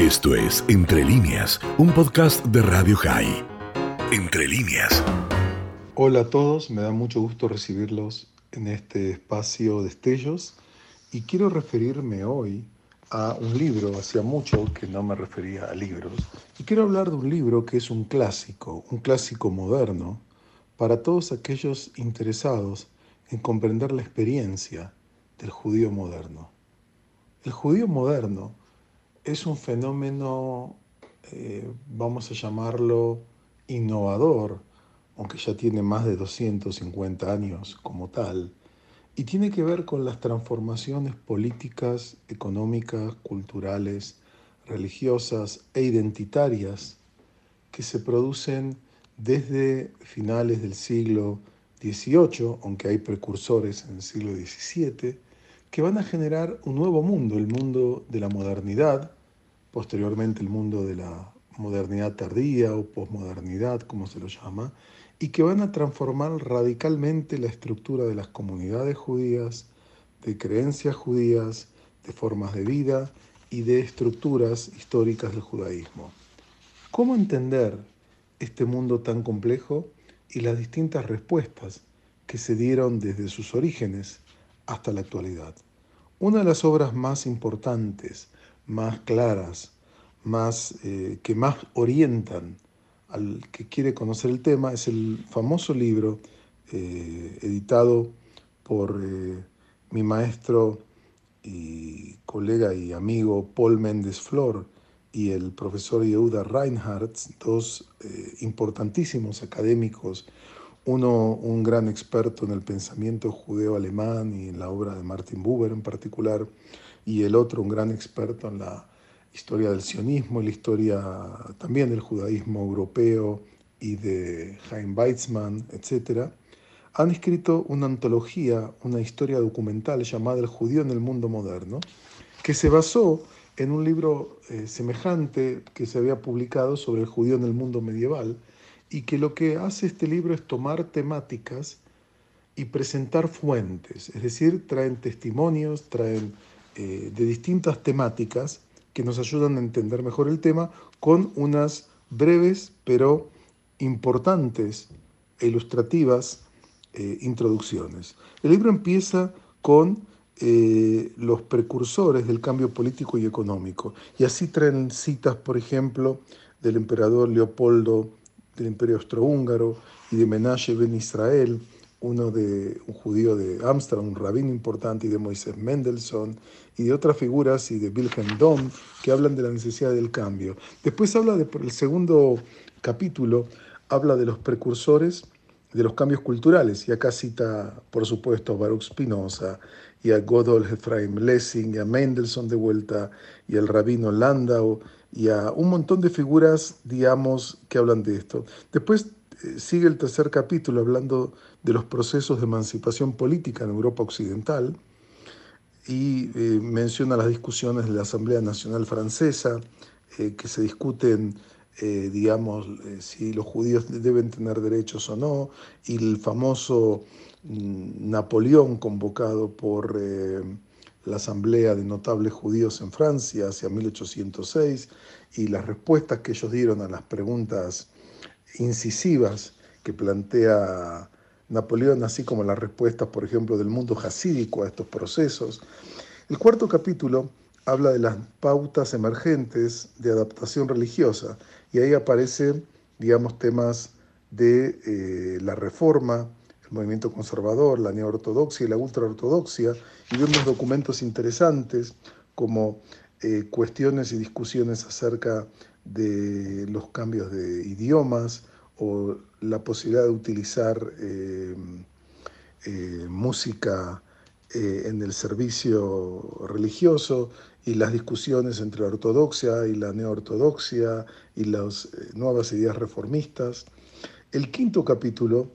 Esto es Entre líneas, un podcast de Radio High. Entre líneas. Hola a todos, me da mucho gusto recibirlos en este espacio de Estellos y quiero referirme hoy a un libro, hacía mucho que no me refería a libros, y quiero hablar de un libro que es un clásico, un clásico moderno, para todos aquellos interesados en comprender la experiencia del judío moderno. El judío moderno es un fenómeno, eh, vamos a llamarlo, innovador, aunque ya tiene más de 250 años como tal, y tiene que ver con las transformaciones políticas, económicas, culturales, religiosas e identitarias que se producen desde finales del siglo XVIII, aunque hay precursores en el siglo XVII, que van a generar un nuevo mundo, el mundo de la modernidad, posteriormente el mundo de la modernidad tardía o posmodernidad, como se lo llama, y que van a transformar radicalmente la estructura de las comunidades judías, de creencias judías, de formas de vida y de estructuras históricas del judaísmo. ¿Cómo entender este mundo tan complejo y las distintas respuestas que se dieron desde sus orígenes hasta la actualidad? Una de las obras más importantes, más claras, más, eh, que más orientan al que quiere conocer el tema es el famoso libro eh, editado por eh, mi maestro y colega y amigo Paul Méndez Flor y el profesor Yehuda Reinhardt, dos importantísimos académicos, uno un gran experto en el pensamiento judeo-alemán y en la obra de Martin Buber en particular, y el otro un gran experto en la historia del sionismo y la historia también del judaísmo europeo y de Chaim Weizmann, etc., han escrito una antología, una historia documental llamada El judío en el mundo moderno, que se basó en un libro eh, semejante que se había publicado sobre el judío en el mundo medieval y que lo que hace este libro es tomar temáticas y presentar fuentes, es decir, traen testimonios, traen eh, de distintas temáticas que nos ayudan a entender mejor el tema con unas breves pero importantes e ilustrativas eh, introducciones. El libro empieza con eh, los precursores del cambio político y económico y así traen citas, por ejemplo, del emperador Leopoldo del Imperio Austrohúngaro y de Menashe ben Israel, uno de un judío de Ámsterdam, un rabino importante, y de Moisés Mendelssohn, y de otras figuras, y de Wilhelm Dom, que hablan de la necesidad del cambio. Después habla de, el segundo capítulo, habla de los precursores de los cambios culturales, y acá cita, por supuesto, a Baruch Spinoza, y a Godolf Ephraim Lessing, y a Mendelssohn de vuelta, y al rabino Landau, y a un montón de figuras, digamos, que hablan de esto. Después eh, sigue el tercer capítulo hablando de los procesos de emancipación política en Europa Occidental y eh, menciona las discusiones de la Asamblea Nacional Francesa eh, que se discuten, digamos, si los judíos deben tener derechos o no, y el famoso mm, Napoleón convocado por la Asamblea de Notables Judíos en Francia hacia 1806 y las respuestas que ellos dieron a las preguntas incisivas que plantea Napoleón, así como las respuestas, por ejemplo, del mundo jasídico a estos procesos. El cuarto capítulo habla de las pautas emergentes de adaptación religiosa y ahí aparecen, digamos, temas de eh, la reforma, movimiento conservador, la neoortodoxia y la ultraortodoxia, y vemos documentos interesantes como eh, cuestiones y discusiones acerca de los cambios de idiomas o la posibilidad de utilizar eh, eh, música en el servicio religioso y las discusiones entre la ortodoxia y la neoortodoxia y las nuevas ideas reformistas. El quinto capítulo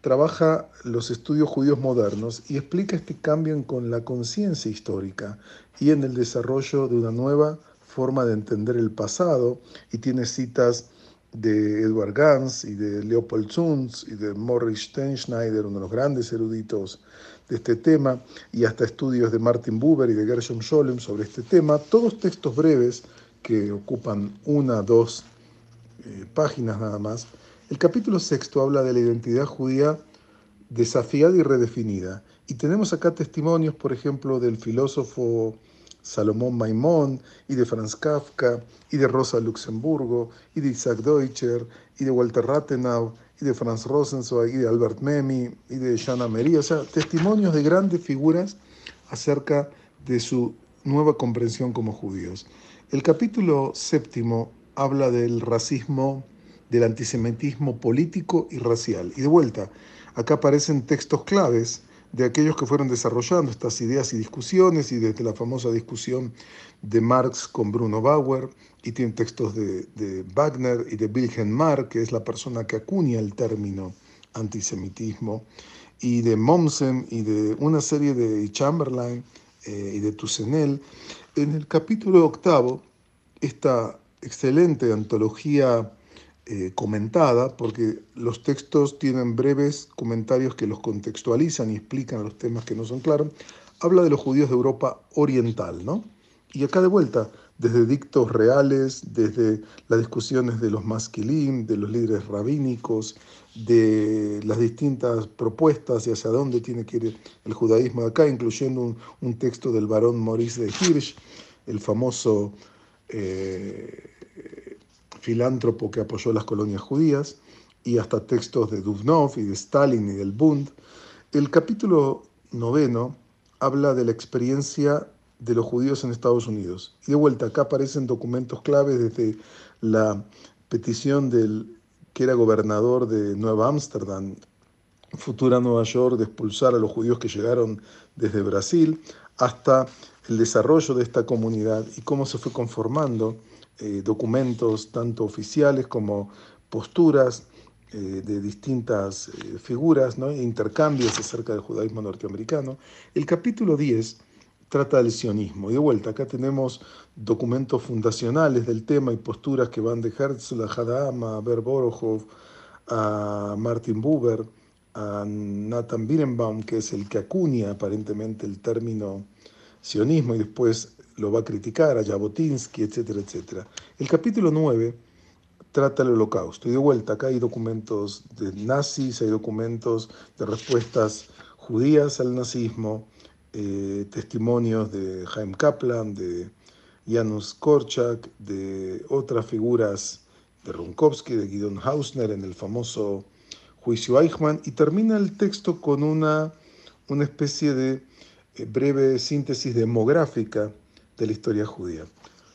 trabaja los estudios judíos modernos y explica este cambio con la conciencia histórica y en el desarrollo de una nueva forma de entender el pasado y tiene citas de Edward Gans y de Leopold Zunz y de Morris Steinschneider, uno de los grandes eruditos de este tema, y hasta estudios de Martin Buber y de Gershom Scholem sobre este tema, todos textos breves que ocupan una, dos eh, páginas nada más. El capítulo sexto habla de la identidad judía desafiada y redefinida. Y tenemos acá testimonios, por ejemplo, del filósofo Salomón Maimón, y de Franz Kafka, y de Rosa Luxemburgo, y de Isaac Deutscher, y de Walter Rathenau, y de Franz Rosenzweig, y de Albert Memmi, y de Jana Mería, o sea, testimonios de grandes figuras acerca de su nueva comprensión como judíos. El capítulo séptimo habla del racismo, del antisemitismo político y racial. Y de vuelta, acá aparecen textos claves de aquellos que fueron desarrollando estas ideas y discusiones, y desde la famosa discusión de Marx con Bruno Bauer, y tiene textos de, Wagner y de Wilhelm Marx, que es la persona que acuña el término antisemitismo, y de Mommsen y de una serie de Chamberlain eh, y de Toussenel. En el capítulo octavo, esta excelente antología eh, comentada, porque los textos tienen breves comentarios que los contextualizan y explican los temas que no son claros, habla de los judíos de Europa Oriental, ¿no? Y acá de vuelta, desde dictos reales, desde las discusiones de los masquilim, de los líderes rabínicos, de las distintas propuestas y hacia dónde tiene que ir el judaísmo de acá, incluyendo un, texto del barón Maurice de Hirsch, el famoso eh, filántropo que apoyó las colonias judías, y hasta textos de Dubnov y de Stalin y del Bund. El capítulo noveno habla de la experiencia de los judíos en Estados Unidos. Y de vuelta, acá aparecen documentos claves desde la petición del que era gobernador de Nueva Ámsterdam, futura Nueva York, de expulsar a los judíos que llegaron desde Brasil, hasta el desarrollo de esta comunidad y cómo se fue conformando eh, documentos tanto oficiales como posturas eh, de distintas eh, figuras, ¿no? intercambios acerca del judaísmo norteamericano. El capítulo 10 trata del sionismo. Y de vuelta, acá tenemos documentos fundacionales del tema y posturas que van de Herzl a Hadam, a Ber a Martin Buber, a Nathan Birenbaum, que es el que acuña aparentemente el término sionismo y después lo va a criticar, a Jabotinsky, etcétera, etcétera. El capítulo 9 trata el holocausto. Y de vuelta, acá hay documentos de nazis, hay documentos de respuestas judías al nazismo, eh, testimonios de Jaime Kaplan, de Janusz Korczak, de otras figuras de Runkowski, de Gideon Hausner en el famoso juicio Eichmann, y termina el texto con una, una especie de eh, breve síntesis demográfica de la historia judía.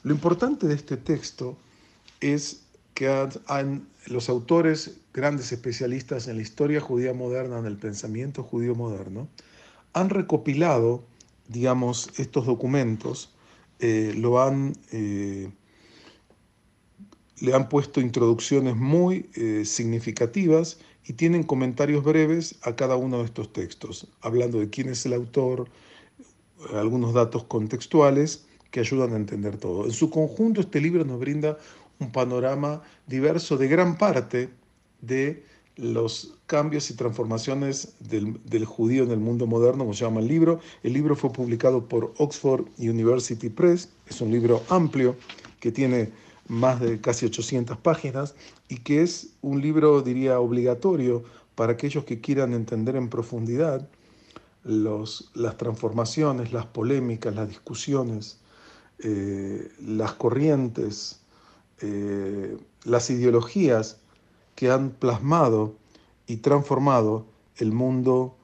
Lo importante de este texto es que los autores, grandes especialistas en la historia judía moderna, en el pensamiento judío moderno, han recopilado, digamos, estos documentos, eh, lo han, eh, le han puesto introducciones muy eh, significativas y tienen comentarios breves a cada uno de estos textos, hablando de quién es el autor, algunos datos contextuales que ayudan a entender todo. En su conjunto, este libro nos brinda un panorama diverso de gran parte de los cambios y transformaciones del, judío en el mundo moderno, como se llama el libro. El libro fue publicado por Oxford University Press, es un libro amplio que tiene más de casi 800 páginas y que es un libro, diría, obligatorio para aquellos que quieran entender en profundidad las transformaciones, las polémicas, las discusiones eh, las corrientes, eh, las ideologías que han plasmado y transformado el mundo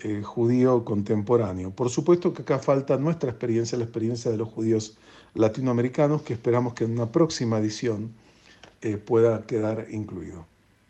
eh, judío contemporáneo. Por supuesto que acá falta nuestra experiencia, la experiencia de los judíos latinoamericanos, que esperamos que en una próxima edición pueda quedar incluido.